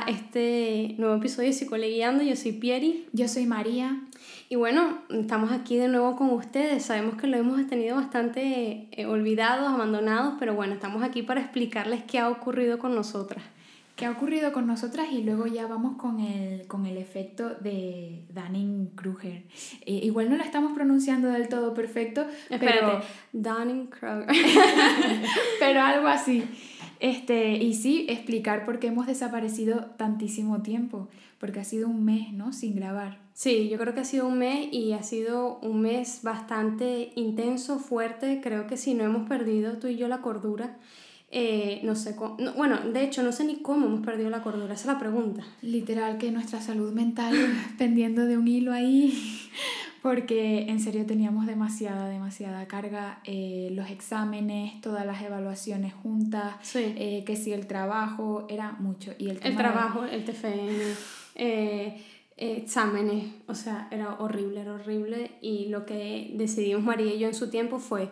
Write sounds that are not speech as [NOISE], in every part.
a este nuevo episodio de Psicoleguiando. Yo soy Pieri. Yo soy María. Y bueno, estamos aquí de nuevo con ustedes. Sabemos que lo hemos tenido bastante eh, olvidados, abandonados, pero bueno, estamos aquí para explicarles qué ha ocurrido con nosotras. ¿Qué ha ocurrido con nosotras? Y luego ya vamos con el, con el efecto de Dunning-Kruger. Eh, igual no lo estamos pronunciando del todo perfecto, Espérate, pero... Dunning-Kruger. [LAUGHS] pero algo así. Este, y sí, explicar por qué hemos desaparecido tantísimo tiempo, porque ha sido un mes, ¿no? Sin grabar. Sí, yo creo que ha sido un mes y ha sido un mes bastante intenso, fuerte. Creo que si no hemos perdido tú y yo la cordura. Eh, no sé, cómo, bueno, de hecho no sé ni cómo hemos perdido la cordura, esa es la pregunta. Literal que nuestra salud mental [LAUGHS] pendiendo de un hilo ahí porque en serio teníamos demasiada, demasiada carga, eh, los exámenes, todas las evaluaciones juntas, eh, que si el trabajo, era mucho. Y el, el trabajo, el TFM, eh, exámenes, o sea, era horrible, era horrible. Y lo que decidimos María y yo en su tiempo fue,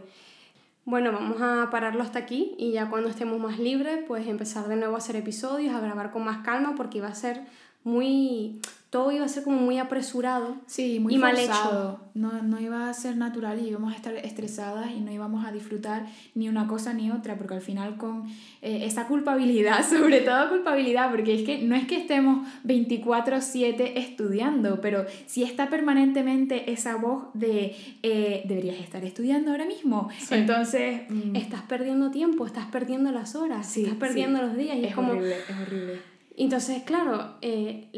bueno, vamos a pararlo hasta aquí y ya cuando estemos más libres, pues empezar de nuevo a hacer episodios, a grabar con más calma, porque iba a ser muy todo iba a ser como muy apresurado sí, muy y mal hecho. No, no iba a ser natural y íbamos a estar estresadas y no íbamos a disfrutar ni una cosa ni otra, porque al final con eh, esa culpabilidad, [LAUGHS] sobre todo culpabilidad, porque es que no es que estemos 24/7 estudiando, pero si está permanentemente esa voz de eh, deberías estar estudiando ahora mismo, entonces... Mm, estás perdiendo tiempo, estás perdiendo las horas, estás perdiendo los días y es, como... Horrible, es horrible. Entonces, claro, eh,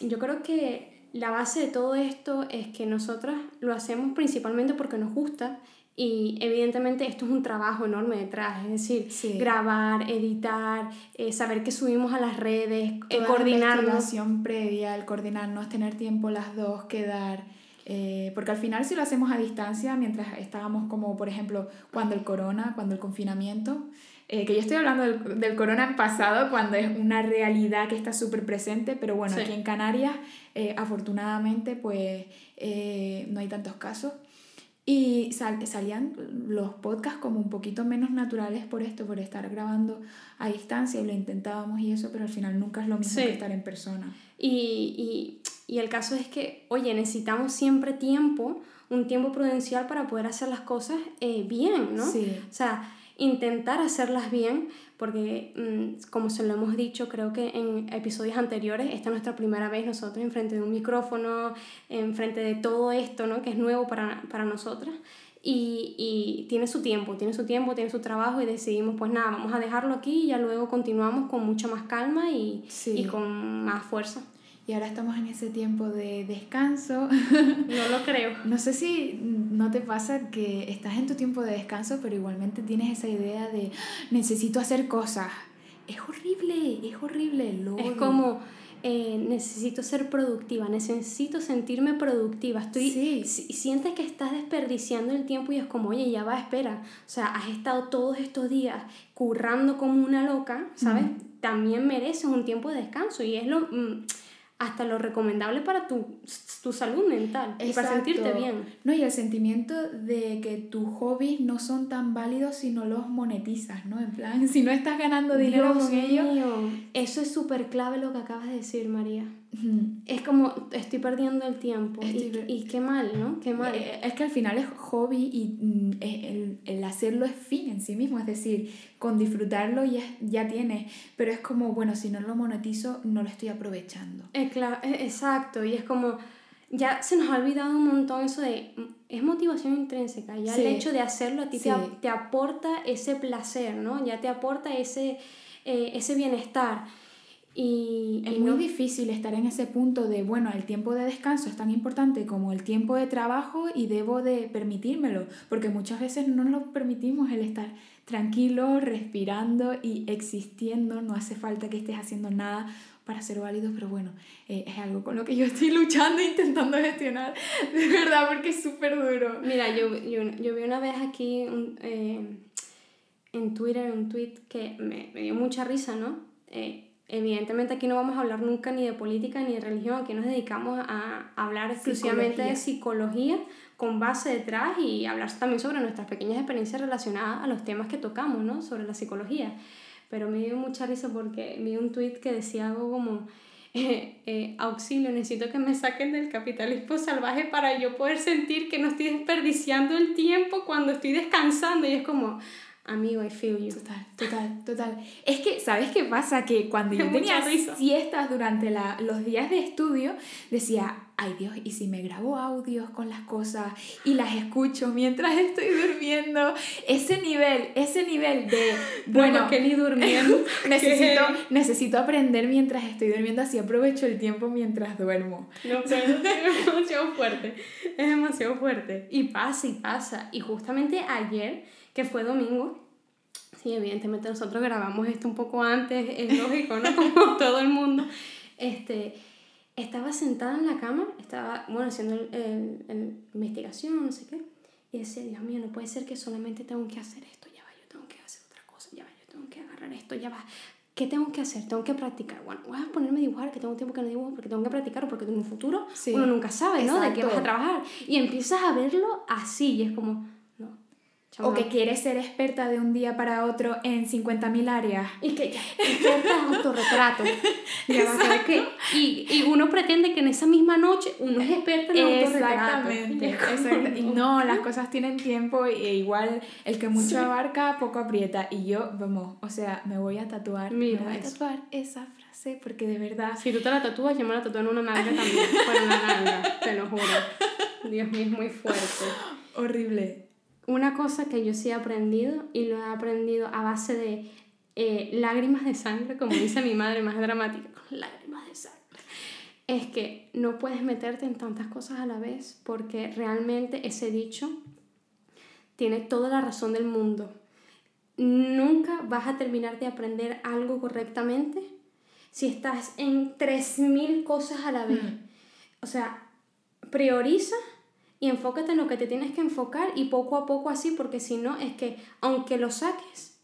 yo creo que la base de todo esto es que nosotras lo hacemos principalmente porque nos gusta y evidentemente esto es un trabajo enorme detrás, es decir, grabar, editar, eh, saber que subimos a las redes, eh, coordinarnos. La previa, el coordinarnos, tener tiempo las dos, quedar. Eh, porque al final si lo hacemos a distancia, mientras estábamos como por ejemplo cuando el corona, cuando el confinamiento, eh, que yo estoy hablando del, del, corona pasado cuando es una realidad que está súper presente, pero bueno, aquí en Canarias eh, afortunadamente pues eh, no hay tantos casos. Y sal, salían los podcasts como un poquito menos naturales por esto, por estar grabando a distancia y lo intentábamos y eso, pero al final nunca es lo mismo que estar en persona. Y, y, y el caso es que, oye, necesitamos siempre tiempo, un tiempo prudencial para poder hacer las cosas bien, ¿no? Sí. O sea, intentar hacerlas bien, porque mm, como se lo hemos dicho, creo que en episodios anteriores, esta es nuestra primera vez nosotros enfrente de un micrófono, enfrente de todo esto, ¿no? Que es nuevo para, para nosotras. Y, y, tiene su tiempo, tiene su tiempo, tiene su trabajo y decidimos, pues nada, vamos a dejarlo aquí y ya luego continuamos con mucha más calma y, y con más fuerza y ahora estamos en ese tiempo de descanso. [LAUGHS] No lo creo. no sé si no te pasa que estás en tu tiempo de descanso, pero igualmente tienes esa idea de necesito hacer cosas. Es horrible, es horrible. Lo es como eh, necesito ser productiva, necesito sentirme productiva. Estoy, sí. sientes que estás desperdiciando el tiempo y es como, oye, ya va, espera. O sea, has estado todos estos días currando como una loca, ¿sabes? También mereces un tiempo de descanso y es lo... Mm, hasta lo recomendable para tu, tu salud mental y para sentirte bien. No, y el sentimiento de que tus hobbies no son tan válidos si no los monetizas, ¿no? En plan, [LAUGHS] si no estás ganando dinero con ellos. Eso es súper clave lo que acabas de decir, María. Es como estoy perdiendo el tiempo y, qué mal, ¿no? Qué mal. Eh, es que al final es hobby y mm, el, el, hacerlo es fin en sí mismo, es decir, con disfrutarlo ya, ya tienes, pero es como, bueno, si no lo monetizo no lo estoy aprovechando. Es claro, exacto, y es como, ya se nos ha olvidado un montón eso de, es motivación intrínseca, ya el hecho de hacerlo a ti te, te, aporta ese placer, ¿no? Ya te aporta ese, eh, ese bienestar. Y, es muy difícil estar en ese punto de, bueno, el tiempo de descanso es tan importante como el tiempo de trabajo y debo de permitírmelo, porque muchas veces no nos permitimos el estar tranquilo, respirando y existiendo, no hace falta que estés haciendo nada para ser válidos, pero bueno, eh, es algo con lo que yo estoy [LAUGHS] luchando e intentando gestionar, de verdad, porque es súper duro. Mira, yo, yo, yo, vi una vez aquí eh, en Twitter un tweet que me, me dio mucha risa, ¿no? Eh, Evidentemente aquí no vamos a hablar nunca ni de política ni de religión, aquí nos dedicamos a hablar exclusivamente de psicología con base detrás y hablar también sobre nuestras pequeñas experiencias relacionadas a los temas que tocamos, ¿no? Sobre la psicología. pero me dio mucha risa porque vi un tweet que decía algo como, [LAUGHS] eh, eh, auxilio, necesito que me saquen del capitalismo salvaje para yo poder sentir que no estoy desperdiciando el tiempo cuando estoy descansando. Y es como, amigo, I feel you. Total, total, total. Es que, ¿sabes qué pasa? Que cuando [LAUGHS] yo tenía siestas durante la, los días de estudio, decía, ay Dios, ¿y si me grabo audios con las cosas y las escucho mientras [LAUGHS] estoy durmiendo? Ese nivel, ese nivel de, [LAUGHS] bueno, que ni durmiendo. necesito, necesito aprender mientras estoy durmiendo, así aprovecho el tiempo mientras duermo. No, pero es demasiado fuerte, es demasiado fuerte. Y pasa y pasa. Y justamente ayer que fue domingo. Sí, evidentemente nosotros grabamos esto un poco antes, es lógico, ¿no? [LAUGHS] Como todo el mundo. Este, estaba sentada en la cama, estaba, bueno, haciendo el, el, investigación, no sé qué, y decía, Dios mío, no puede ser que solamente tengo que hacer esto, ya va, yo tengo que hacer otra cosa, ya va, yo tengo que agarrar esto, ya va. ¿Qué tengo que hacer? Tengo que practicar. Bueno, voy a ponerme a dibujar, que tengo tiempo que no dibujo, porque tengo que practicar, porque en un futuro uno nunca sabe, ¿no? De qué vas a trabajar. Y empiezas a verlo así, y es como, o que quieres ser experta de un día para otro en 50.000 áreas. Y que ya, en autorretrato. [LAUGHS] que, y, y uno pretende que en esa misma noche uno es experta en autorretrato. Exactamente. Y no, las cosas tienen tiempo e igual el que mucho abarca, poco aprieta. Y yo, vamos, o sea, me voy a tatuar. Mira, me voy a tatuar esa frase porque de verdad... Si tú te la tatúas, yo me la tatúo en una nalga también. Para una nalga, te lo juro. Dios mío, es muy fuerte. [LAUGHS] Horrible una cosa que yo sí he aprendido y lo he aprendido a base de eh, lágrimas de sangre, como dice mi madre más dramática, con lágrimas de sangre, es que no puedes meterte en tantas cosas a la vez porque realmente ese dicho tiene toda la razón del mundo. Nunca vas a terminar de aprender algo correctamente si estás en 3.000 cosas a la vez. Mm. O sea, prioriza y enfócate en lo que te tienes que enfocar y poco a poco así, porque si no, es que aunque lo saques,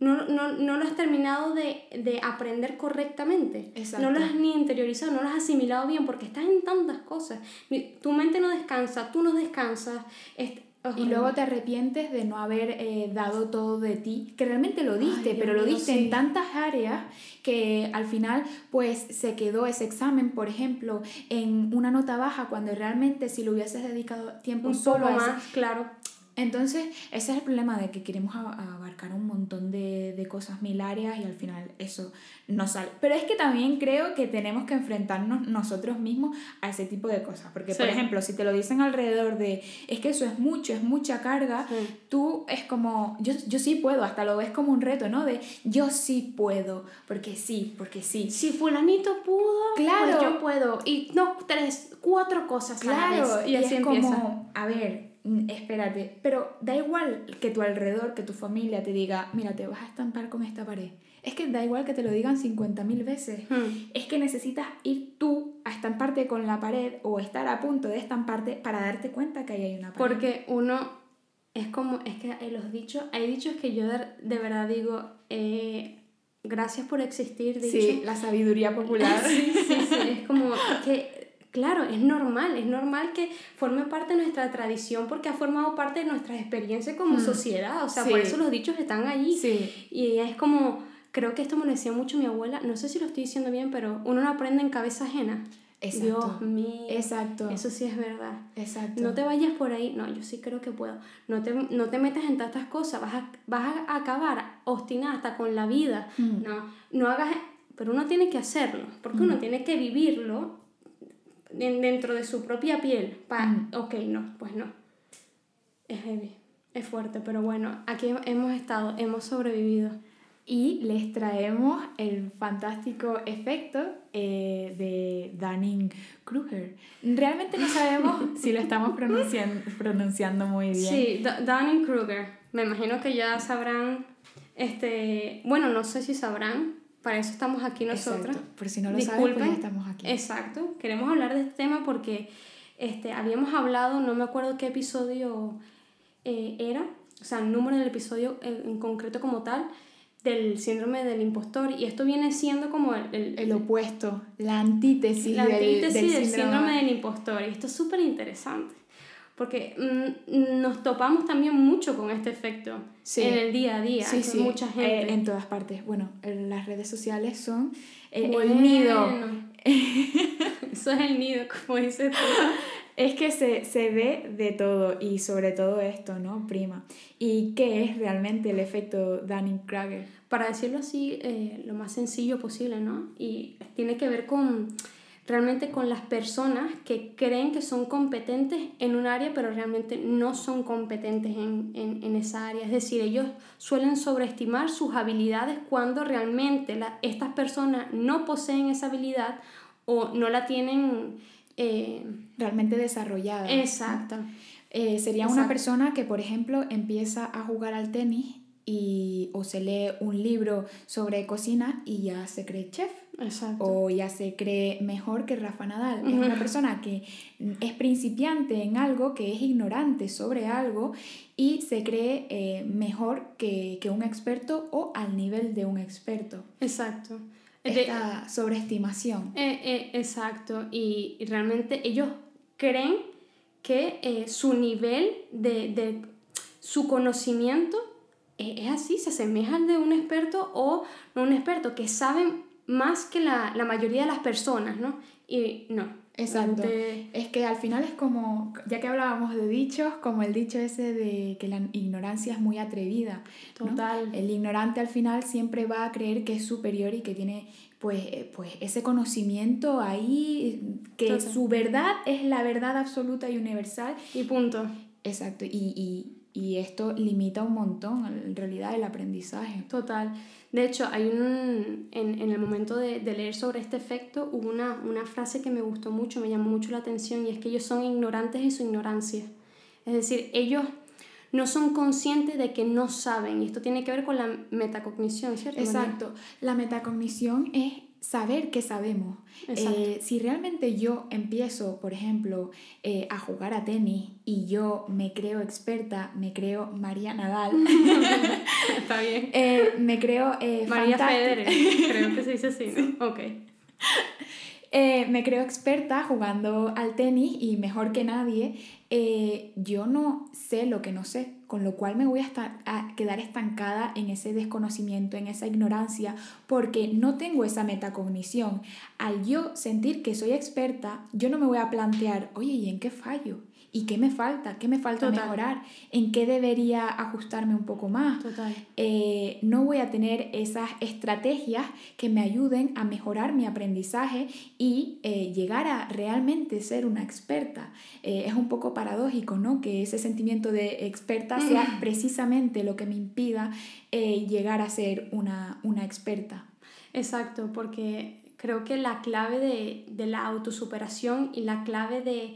no, no, no lo has terminado de, de aprender correctamente. No lo has ni interiorizado, no lo has asimilado bien, porque estás en tantas cosas. Tu mente no descansa, tú no descansas. Y luego te arrepientes de no haber eh, dado todo de ti, que realmente lo diste, pero lo diste en tantas áreas que al final pues se quedó ese examen, por ejemplo, en una nota baja cuando realmente si lo hubieses dedicado tiempo un solo más, claro, entonces, ese es el problema de que queremos abarcar un montón de, de, cosas mil áreas y al final eso no sale. Pero es que también creo que tenemos que enfrentarnos nosotros mismos a ese tipo de cosas. Porque, por ejemplo, si te lo dicen alrededor de, es que eso es mucho, es mucha carga, tú es como, yo, yo sí puedo, hasta lo ves como un reto, ¿no? De, yo sí puedo, porque sí, porque sí. Si fulanito pudo, pues claro. yo puedo. Y no, tres, cuatro cosas claro, Y, así es como, a ver, espérate, pero da igual que tu alrededor, que tu familia te diga, mira, te vas a estampar con esta pared. Es que da igual que te lo digan 50.000 veces. Hmm. Es que necesitas ir tú a estamparte con la pared o estar a punto de estamparte para darte cuenta que ahí hay una pared. Porque uno es como, es que hay los dichos, hay dichos que yo de, verdad digo, eh, gracias por existir. Dicho. Sí, la sabiduría popular. [LAUGHS] sí, sí, sí, es como que Claro, es normal, es normal que forme parte de nuestra tradición porque ha formado parte de nuestra experiencia como mm. sociedad, o sea, por eso los dichos están allí. Sí. Y es como, creo que esto me lo decía mucho mi abuela, no sé si lo estoy diciendo bien, pero uno no aprende en cabeza ajena. Exacto. Dios mío. Exacto. Eso sí es verdad. Exacto. No te vayas por ahí. No, yo sí creo que puedo. No te, no te metas en tantas cosas. Vas a, vas a acabar obstinada hasta con la vida. Mm. No, no hagas... Pero uno tiene que hacerlo. Porque uno mm. tiene que vivirlo dentro de su propia piel. Pa, mm. Ok, no, pues no. Es heavy, es fuerte, pero bueno, aquí hemos estado, hemos sobrevivido. Y les traemos el fantástico efecto eh, de Dunning-Kruger. Realmente no sabemos [LAUGHS] si lo estamos pronunciando, pronunciando muy bien. Sí, Dunning-Kruger. Me imagino que ya sabrán, este, bueno, no sé si sabrán, para eso estamos aquí nosotros. Por si no lo saben, pues estamos aquí. Exacto. Queremos hablar de este tema porque este, habíamos hablado, no me acuerdo qué episodio eh, era, o sea, el número del episodio en concreto como tal, del síndrome del impostor. Y esto viene siendo como el, el, opuesto, la antítesis, la antítesis del, síndrome. del síndrome del impostor. Y esto es súper interesante. Porque mm, nos topamos también mucho con este efecto en el día a día. Sí, sí. Mucha gente. Eh, en todas partes. Bueno, las redes sociales son el nido. [LAUGHS] Eso es el nido, como dices tú. [LAUGHS] Es que se, se, ve de todo y sobre todo esto, ¿no? Prima. ¿Y qué es realmente el efecto Dunning-Kruger? Para decirlo así, eh, lo más sencillo posible, ¿no? Y tiene que ver con realmente con las personas que creen que son competentes en un área, pero realmente no son competentes en, en, en esa área. Es decir, ellos suelen sobreestimar sus habilidades cuando realmente la, estas personas no poseen esa habilidad o no la tienen eh, realmente desarrollada. Exacto. Eh, sería una persona que, por ejemplo, empieza a jugar al tenis y, o se lee un libro sobre cocina y ya se cree chef. Exacto. O ya se cree mejor que Rafa Nadal. Es una persona que es principiante en algo, que es ignorante sobre algo y se cree eh, mejor que, que un experto o al nivel de un experto. Exacto esta sobreestimación. Eh, eh, exacto, y, realmente ellos creen que su nivel de, de, su conocimiento es así, se asemeja al de un experto o no un experto, que saben más que la, la mayoría de las personas, ¿no? Y no, Exacto. Es que al final es como, ya que hablábamos de dichos, como el dicho ese de que la ignorancia es muy atrevida. Total. El ignorante al final siempre va a creer que es superior y que tiene pues, eh, pues ese conocimiento ahí, que su verdad es la verdad absoluta y universal. Y punto. Exacto. Y, y, y esto limita un montón en realidad el aprendizaje. Total. De hecho, hay un, en, en el momento de, de, leer sobre este efecto, hubo una, una frase que me gustó mucho, me llamó mucho la atención, y es que ellos son ignorantes en su ignorancia. Es decir, ellos no son conscientes de que no saben, y esto tiene que ver con la metacognición, ¿cierto? Exacto. La metacognición es saber que sabemos. Eh, si realmente yo empiezo, por ejemplo, eh, a jugar a tenis y yo me creo experta, me creo María Nadal. [LAUGHS] Está bien. [LAUGHS] Eh, me creo... María Federer, creo que se dice así, ¿no? Ok. me creo experta jugando al tenis y mejor que nadie. Yo no sé lo que no sé con lo cual me voy a, estar, a quedar estancada en ese desconocimiento, en esa ignorancia, porque no tengo esa metacognición. Al yo sentir que soy experta, yo no me voy a plantear, oye, ¿y en qué fallo? ¿Y qué me falta? ¿Qué me falta mejorar? ¿En qué debería ajustarme un poco más? Total. Eh, no voy a tener esas estrategias que me ayuden a mejorar mi aprendizaje y eh, llegar a realmente ser una experta. Eh, es un poco paradójico, ¿no? Que ese sentimiento de experta sea precisamente lo que me impida llegar a ser una, una experta. Exacto, porque creo que la clave de, de la autosuperación y la clave de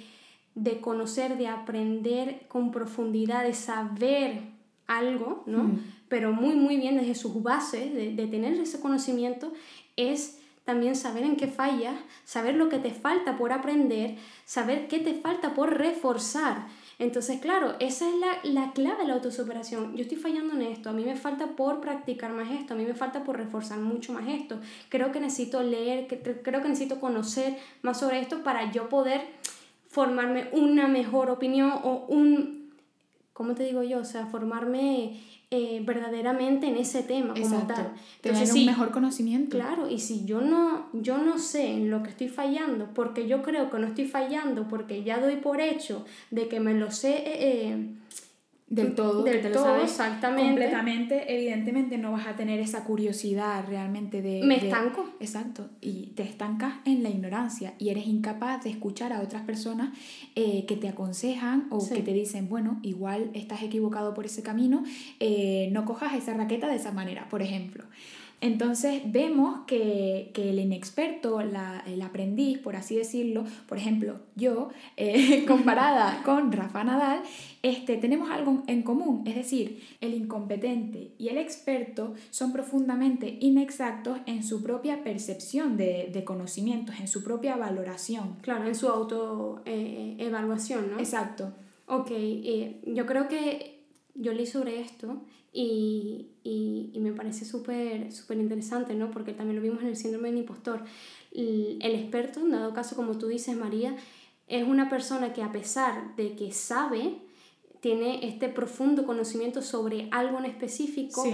de conocer, de aprender con profundidad, de saber algo, ¿no? Mm. Pero muy, muy bien desde sus bases, de, de, tener ese conocimiento, es también saber en qué fallas, saber lo que te falta por aprender, saber qué te falta por reforzar. Entonces, claro, esa es la, la clave de la autosuperación. Yo estoy fallando en esto, a mí me falta por practicar más esto, a mí me falta por reforzar mucho más esto. Creo que necesito leer, que, creo que necesito conocer más sobre esto para yo poder formarme una mejor opinión o un, ¿cómo te digo yo? O sea, formarme eh, verdaderamente en ese tema como tal. Tener un mejor conocimiento. Claro, y si yo no, yo no sé en lo que estoy fallando, porque yo creo que no estoy fallando, porque ya doy por hecho de que me lo sé... Eh, eh del todo, del todo, exactamente. Completamente, evidentemente no vas a tener esa curiosidad realmente de... Me estanco. exacto, y te estancas en la ignorancia y eres incapaz de escuchar a otras personas eh, que te aconsejan o que te dicen, bueno, igual estás equivocado por ese camino, eh, no cojas esa raqueta de esa manera, por ejemplo. Entonces vemos que, el inexperto, el aprendiz, por así decirlo, por ejemplo, yo, eh, [LAUGHS] comparada [LAUGHS] con Rafa Nadal, este, tenemos algo en común, es decir, el incompetente y el experto son profundamente inexactos en su propia percepción de, conocimientos, en su propia valoración. Claro, en su autoevaluación, ¿no? Exacto. Ok, eh, yo creo que yo leí sobre esto y, y, y me parece súper interesante, ¿no? Porque también lo vimos en el síndrome del impostor. El, el experto, en dado caso, como tú dices, María, es una persona que a pesar de que sabe, tiene este profundo conocimiento sobre algo en específico,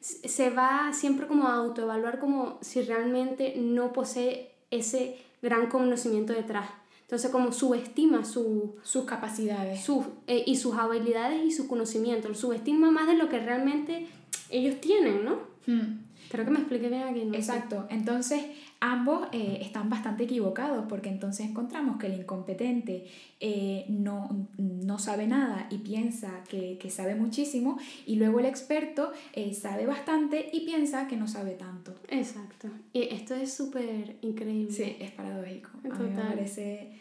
se va siempre como a autoevaluar como si realmente no posee ese gran conocimiento detrás. Entonces como subestima su, sus capacidades su, eh, y sus habilidades y su conocimiento, subestima más de lo que realmente ellos tienen, ¿no? Hmm. Creo que me expliqué bien aquí. ¿no? Exacto. Entonces, ambos eh, están bastante equivocados porque entonces encontramos que el incompetente eh, no, no, sabe nada y piensa que, que, sabe muchísimo y luego el experto eh, sabe bastante y piensa que no sabe tanto. Exacto. Y esto es súper increíble. Sí, es paradójico. A mí me parece...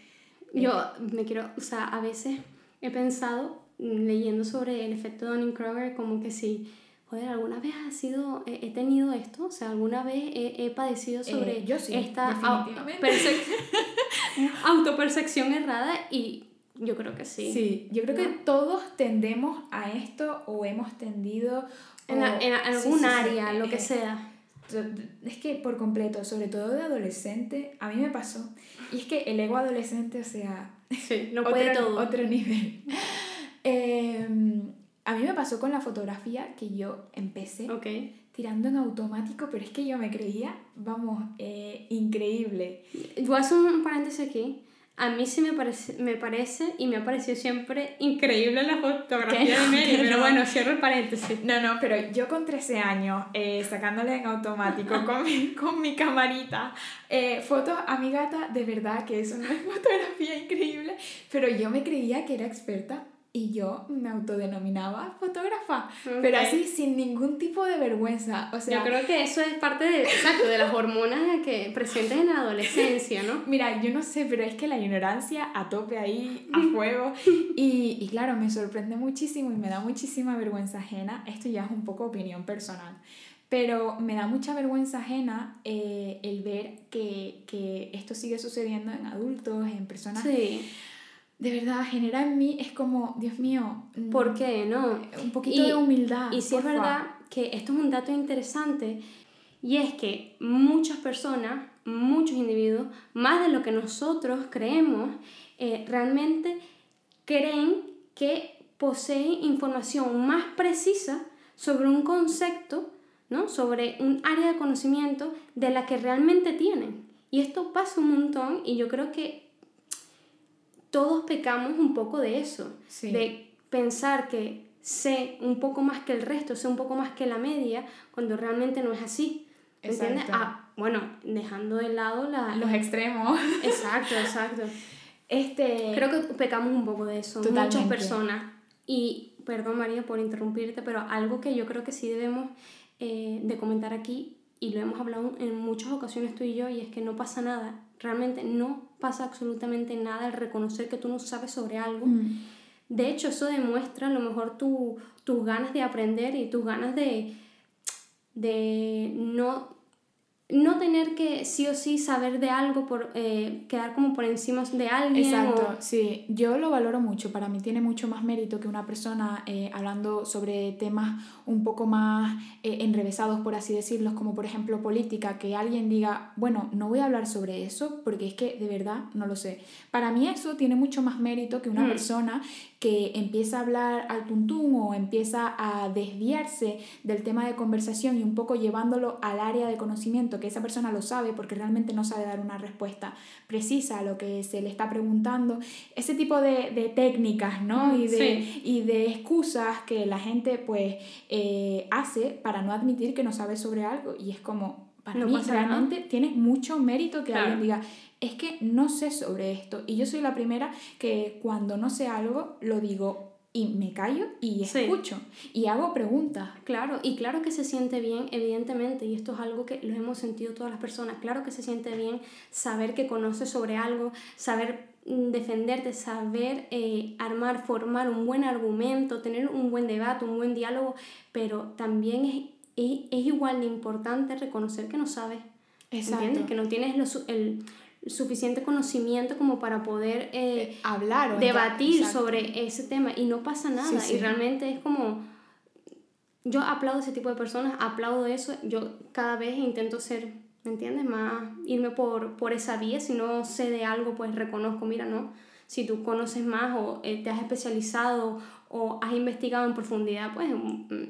Yo me quiero, o sea, a veces he pensado leyendo sobre el efecto Dunning-Kruger como que si joder, ¿alguna vez ha sido, he, tenido esto? O sea, ¿alguna vez he, he padecido eh, sobre yo sí, esta [LAUGHS] autopercepción errada? Y yo creo que sí. Sí, yo creo que todos tendemos a esto o hemos tendido... En, en algún área, lo que eh, sea. Es que por completo, sobre todo de adolescente, a mí me pasó. Y es que el ego adolescente, o sea, sí, no [LAUGHS] puede otro, todo. otro nivel. [LAUGHS] Eh, a mí me pasó con la fotografía que yo empecé tirando en automático, pero es que yo me creía, vamos, eh, increíble. Voy a hacer un paréntesis aquí. A mí sí me parece, me parece y me ha parecido siempre increíble la fotografía de Mary, pero bueno, cierro el paréntesis. No, no, pero yo con 13 años, eh, sacándole en automático [LAUGHS] con, mi, con mi camarita, eh, fotos a mi gata, de verdad que es una fotografía increíble, pero yo me creía que era experta y yo me autodenominaba fotógrafa, pero así sin ningún tipo de vergüenza. O sea, yo creo que eso es parte de, exacto, de las hormonas que presentes en la adolescencia, ¿no? [LAUGHS] Mira, yo no sé, pero es que la ignorancia a tope ahí, a fuego. Y, y claro, me sorprende muchísimo y me da muchísima vergüenza ajena. Esto ya es un poco opinión personal. Pero me da mucha vergüenza ajena eh, el ver que, que, esto sigue sucediendo en adultos, en personas sí de verdad genera en mí es como, Dios mío, mm, ¿por qué no? Un poquito de humildad. Y sí es verdad que esto es un dato interesante y es que muchas personas, muchos individuos, más de lo que nosotros creemos, eh, realmente creen que poseen información más precisa sobre un concepto, ¿no? sobre un área de conocimiento de la que realmente tienen. Y esto pasa un montón y yo creo que todos pecamos un poco de eso, de pensar que sé un poco más que el resto, sé un poco más que la media, cuando realmente no es así. ¿Entiendes? Ah, bueno, dejando de lado la, los extremos. Exacto, exacto. Este... Creo que pecamos un poco de eso, muchas personas. Y, perdón María por interrumpirte, pero algo que yo creo que sí debemos eh, de comentar aquí, y lo hemos hablado en muchas ocasiones tú y yo, y es que no pasa nada Realmente no pasa absolutamente nada al reconocer que tú no sabes sobre algo. Mm. De hecho, eso demuestra a lo mejor tu, tus ganas de aprender y tus ganas de, de no no tener que sí o sí saber de algo por eh, quedar como por encima de alguien. Exacto, sí, yo lo valoro mucho, para mí tiene mucho más mérito que una persona eh, hablando sobre temas un poco más eh, enrevesados, por así decirlos, como por ejemplo política, que alguien diga, bueno, no voy a hablar sobre eso porque es que de verdad no lo sé. Para mí eso tiene mucho más mérito que una mm. persona que empieza a hablar al tuntún o empieza a desviarse del tema de conversación y un poco llevándolo al área de conocimiento, que esa persona lo sabe porque realmente no sabe dar una respuesta precisa a lo que se le está preguntando. Ese tipo de, de técnicas, ¿no? Y de, y de excusas que la gente pues eh, hace para no admitir que no sabe sobre algo y es como, para mí realmente tiene mucho mérito que alguien diga, es que no sé sobre esto. Y yo soy la primera que cuando no sé algo lo digo y me callo y escucho y hago preguntas. Claro, y claro que se siente bien, evidentemente, y esto es algo que lo hemos sentido todas las personas, claro que se siente bien saber que conoces sobre algo, saber mm, defenderte, saber eh, armar, formar un buen argumento, tener un buen debate, un buen diálogo, pero también es, es, es igual de importante reconocer que no sabes. Exacto. Que no tienes el, suficiente conocimiento como para poder eh, eh, hablar o debatir sobre ese tema y no pasa nada. Y realmente es como yo aplaudo ese tipo de personas aplaudo eso. Yo cada vez intento ser ¿me entiendes? más irme por, por esa vía. Si no sé de algo pues reconozco mira no. Si tú conoces más o eh, te has especializado o has investigado en profundidad, pues mm,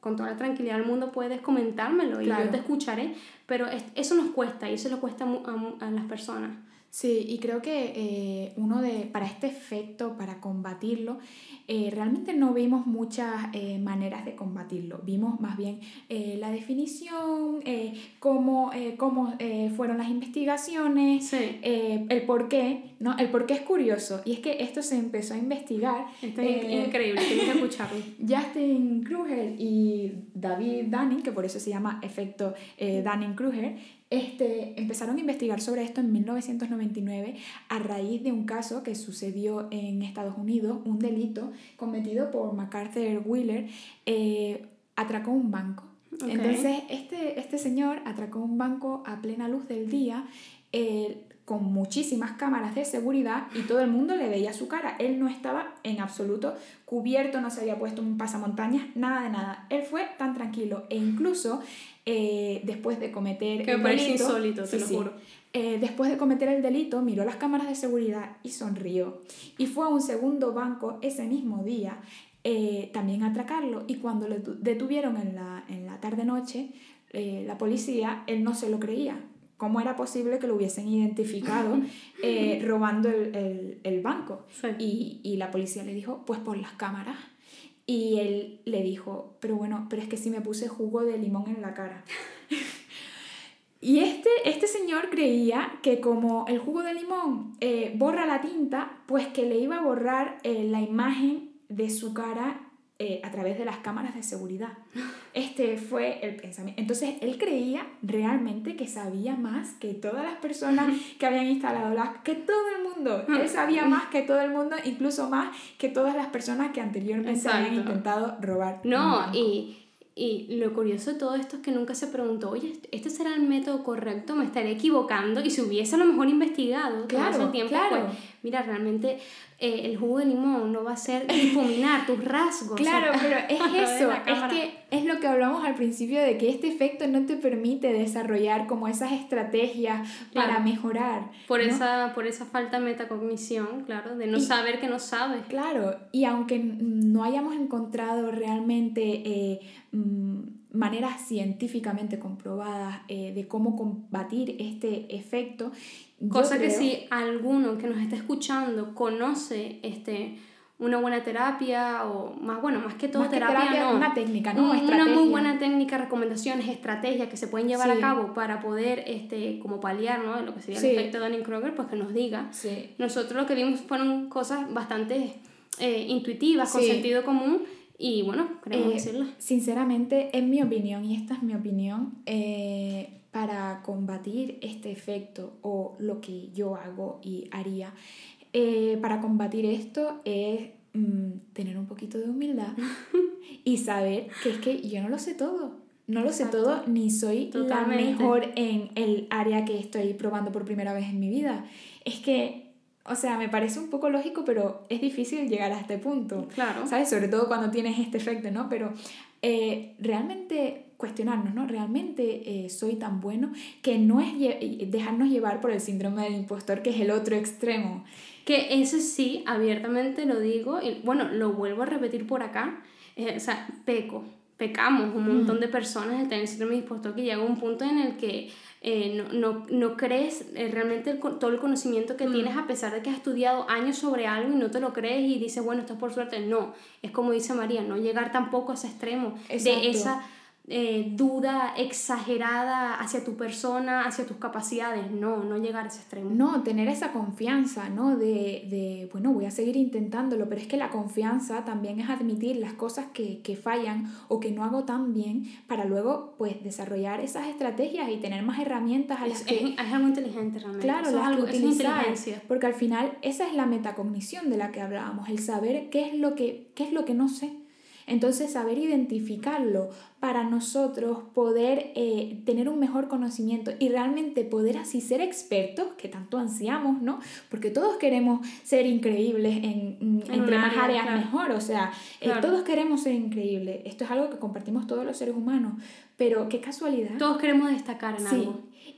con toda la tranquilidad del mundo puedes comentármelo y yo te escucharé, pero eso nos cuesta y eso le cuesta a, a las personas. Sí, y creo que eh, uno de, para este efecto, para combatirlo, eh, realmente no vimos muchas eh, maneras de combatirlo. Vimos más bien la definición, cómo, cómo fueron las investigaciones, el por qué. ¿no? El por qué es curioso. Y es que esto se empezó a investigar. Esto es increíble, tienes que escucharlo. [LAUGHS] Justin Kruger y David Dunning, que por eso se llama efecto Dunning-Kruger, este, empezaron a investigar sobre esto en 1999 a raíz de un caso que sucedió en Estados Unidos, un delito cometido por MacArthur Wheeler, eh, atracó un banco. Entonces, este, este señor atracó un banco a plena luz del día. Eh, con muchísimas cámaras de seguridad y todo el mundo le veía su cara. Él no estaba en absoluto cubierto, no se había puesto un pasamontañas, nada de nada. Él fue tan tranquilo e incluso eh, después de cometer el delito, insólito, te lo juro. Eh, después de cometer el delito, miró las cámaras de seguridad y sonrió. Y fue a un segundo banco ese mismo día eh, también a atracarlo. Y cuando lo detuvieron en la, en la tarde-noche, la policía, él no se lo creía. ¿Cómo era posible que lo hubiesen identificado [LAUGHS] robando el, el, banco? Y, y la policía le dijo, pues por las cámaras. Y él le dijo, pero bueno, pero es que si me puse jugo de limón en la cara. [LAUGHS] y este, este señor creía que como el jugo de limón eh, borra la tinta, pues que le iba a borrar eh, la imagen de su cara eh, a través de las cámaras de seguridad. Este fue el pensamiento. Entonces él creía realmente que sabía más que todas las personas que habían instalado las... que todo el mundo. Él sabía más que todo el mundo, incluso más que todas las personas que anteriormente habían intentado robar. No, y y lo curioso de todo esto es que nunca se preguntó, oye, ¿este será el método correcto? ¿Me estaré equivocando? Y si hubiese a lo mejor investigado claro, todo tiempo, claro. pues, mira, realmente eh, el jugo de limón no va a ser difuminar tus rasgos. Claro, pero es [LAUGHS] eso, es que es lo que hablamos al principio de que este efecto no te permite desarrollar como esas estrategias para mejorar. Por, esa, por esa falta de metacognición, claro, de no saber que no sabes. Claro, y aunque no hayamos encontrado realmente... Eh, mm, maneras científicamente comprobadas eh, de cómo combatir este efecto. Cosa que si alguno que nos está escuchando conoce este una buena terapia o más bueno más que todo terapia, una técnica no una muy buena técnica recomendaciones estrategias que se pueden llevar a cabo para poder este como paliar no lo que sería el efecto de Dunning Kruger pues que nos diga. Nosotros lo que vimos fueron cosas bastante eh, intuitivas con sentido común y bueno queremos eh, decirlo sinceramente en mi opinión y esta es mi opinión eh, para combatir este efecto o lo que yo hago y haría eh, para combatir esto es mm, tener un poquito de humildad [LAUGHS] y saber que es que yo no lo sé todo. No lo sé todo ni soy la mejor en el área que estoy probando por primera vez en mi vida. Es que, o sea, me parece un poco lógico, pero es difícil llegar a este punto. Claro. ¿Sabes? Sobre todo cuando tienes este efecto, ¿no? Pero eh, realmente cuestionarnos, ¿no? Realmente eh, soy tan bueno que no es dejarnos llevar por el síndrome del impostor, que es el otro extremo. Que ese sí, abiertamente lo digo, y bueno, lo vuelvo a repetir por acá, eh, o sea, peco, pecamos un montón mm. de personas el tener síndrome de impostor que llega a un punto en el que eh, no, no, no, crees eh, realmente todo el conocimiento que mm. tienes a pesar de que has estudiado años sobre algo y no te lo crees y dices, bueno, esto es por suerte. No, es como dice María, no llegar tampoco a ese extremo de esa eh, duda exagerada hacia tu persona, hacia tus capacidades. No, no llegar a ese extremo. No, tener esa confianza, ¿no? De, de, bueno, voy a seguir intentándolo, pero es que la confianza también es admitir las cosas que, que fallan o que no hago tan bien para luego, pues, desarrollar esas estrategias y tener más herramientas a las es, que... Es, algo inteligente realmente. Claro, las algo, que utilizar, Porque al final esa es la metacognición de la que hablábamos, el saber qué es lo que, qué es lo que no sé entonces, saber identificarlo para nosotros poder eh, tener un mejor conocimiento y realmente poder así ser expertos, que tanto ansiamos, ¿no? Porque todos queremos ser increíbles en, entre más áreas mejor, o sea, eh, todos queremos ser increíbles. Esto es algo que compartimos todos los seres humanos, pero qué casualidad. Todos queremos destacar en sí,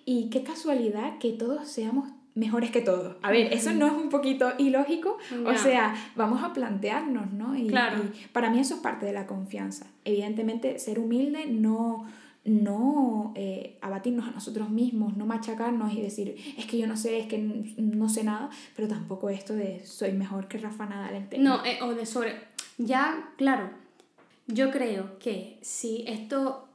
Y qué casualidad que todos seamos mejores que todos. A ver, eso no es un poquito ilógico, o sea, vamos a plantearnos, ¿no? Y, claro. y para mí eso es parte de la confianza. Evidentemente, ser humilde no no eh, abatirnos a nosotros mismos, no machacarnos y decir, es que yo no sé, es que no sé nada, pero tampoco esto de soy mejor que Rafa Nadal en No, eh, o de sobre... Ya, claro, yo creo que si esto,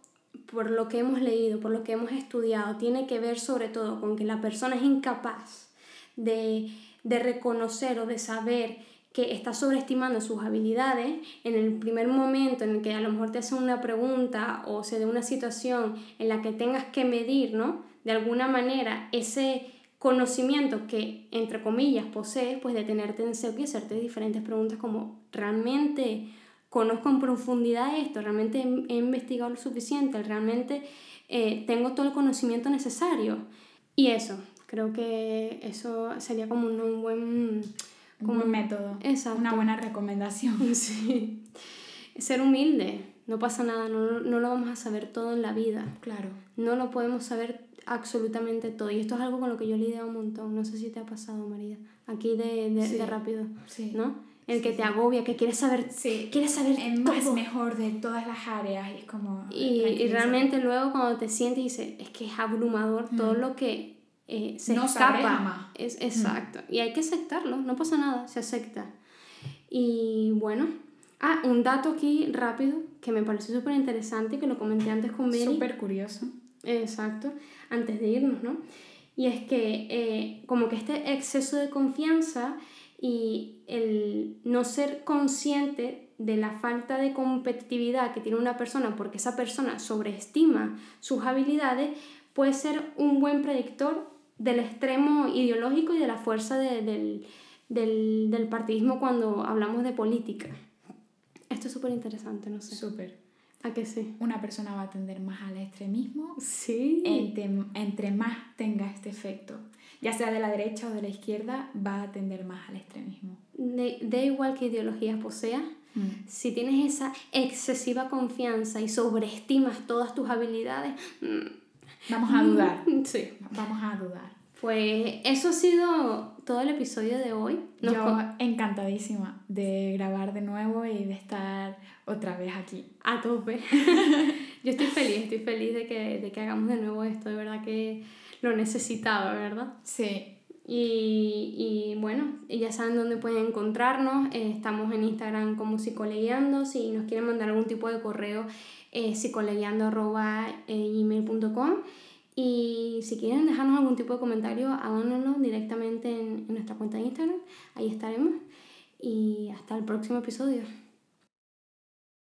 por lo que hemos leído, por lo que hemos estudiado, tiene que ver sobre todo con que la persona es incapaz de, de reconocer o de saber que está sobreestimando sus habilidades en el primer momento en el que a lo mejor te hacen una pregunta o se dé una situación en la que tengas que medir, ¿no? De alguna manera ese conocimiento que, entre comillas, posees, pues detenerte en serio y hacerte diferentes preguntas como, ¿realmente conozco en profundidad esto? ¿Realmente he investigado lo suficiente? ¿Realmente eh, tengo todo el conocimiento necesario? Y eso, creo que eso sería como un buen como un método. Exacto. Una buena recomendación. [LAUGHS] Sí. Ser humilde, no pasa nada, no, no, lo vamos a saber todo en la vida. Claro. No lo podemos saber absolutamente todo. Y esto es algo con lo que yo lidio un montón. No sé si te ha pasado, María. Aquí de, de, de rápido. Sí. ¿No? El que te agobia, que quieres saber, sí. quieres saber es más mejor de todas las áreas y es como... Y, y realmente luego cuando te sientes y dices, es que es abrumador todo lo que eh, se no escapa. Es, exacto. Y hay que aceptarlo, no pasa nada, se acepta. Y bueno, ah, un dato aquí rápido que me pareció súper interesante, que lo comenté antes con Beni. Súper curioso. Exacto, antes de irnos, ¿no? Y es que eh, como que este exceso de confianza y el no ser consciente de la falta de competitividad que tiene una persona porque esa persona sobreestima sus habilidades puede ser un buen predictor del extremo ideológico y de la fuerza del, del, partidismo cuando hablamos de política. Esto es súper interesante, no sé. Súper. ¿A qué sí? Una persona va a tender más al extremismo sí. entre, entre más tenga este efecto. Ya sea de la derecha o de la izquierda, va a tender más al extremismo. Da igual que ideología posea, mm. si tienes esa excesiva confianza y sobreestimas todas tus habilidades, mm, Vamos a dudar. Sí. Vamos a dudar. Pues eso ha sido todo el episodio de hoy. Yo encantadísima de grabar de nuevo y de estar otra vez aquí. A tope. [LAUGHS] Yo estoy feliz, estoy feliz de que, de que hagamos de nuevo esto. De verdad que lo necesitaba, ¿verdad? Sí. Y, y bueno, ya saben dónde pueden encontrarnos. Eh, estamos en Instagram como psicoleguiando. Si nos quieren mandar algún tipo de correo, eh. Y si quieren dejarnos algún tipo de comentario, háganoslo directamente en, en nuestra cuenta de Instagram. Ahí estaremos. Y hasta el próximo episodio.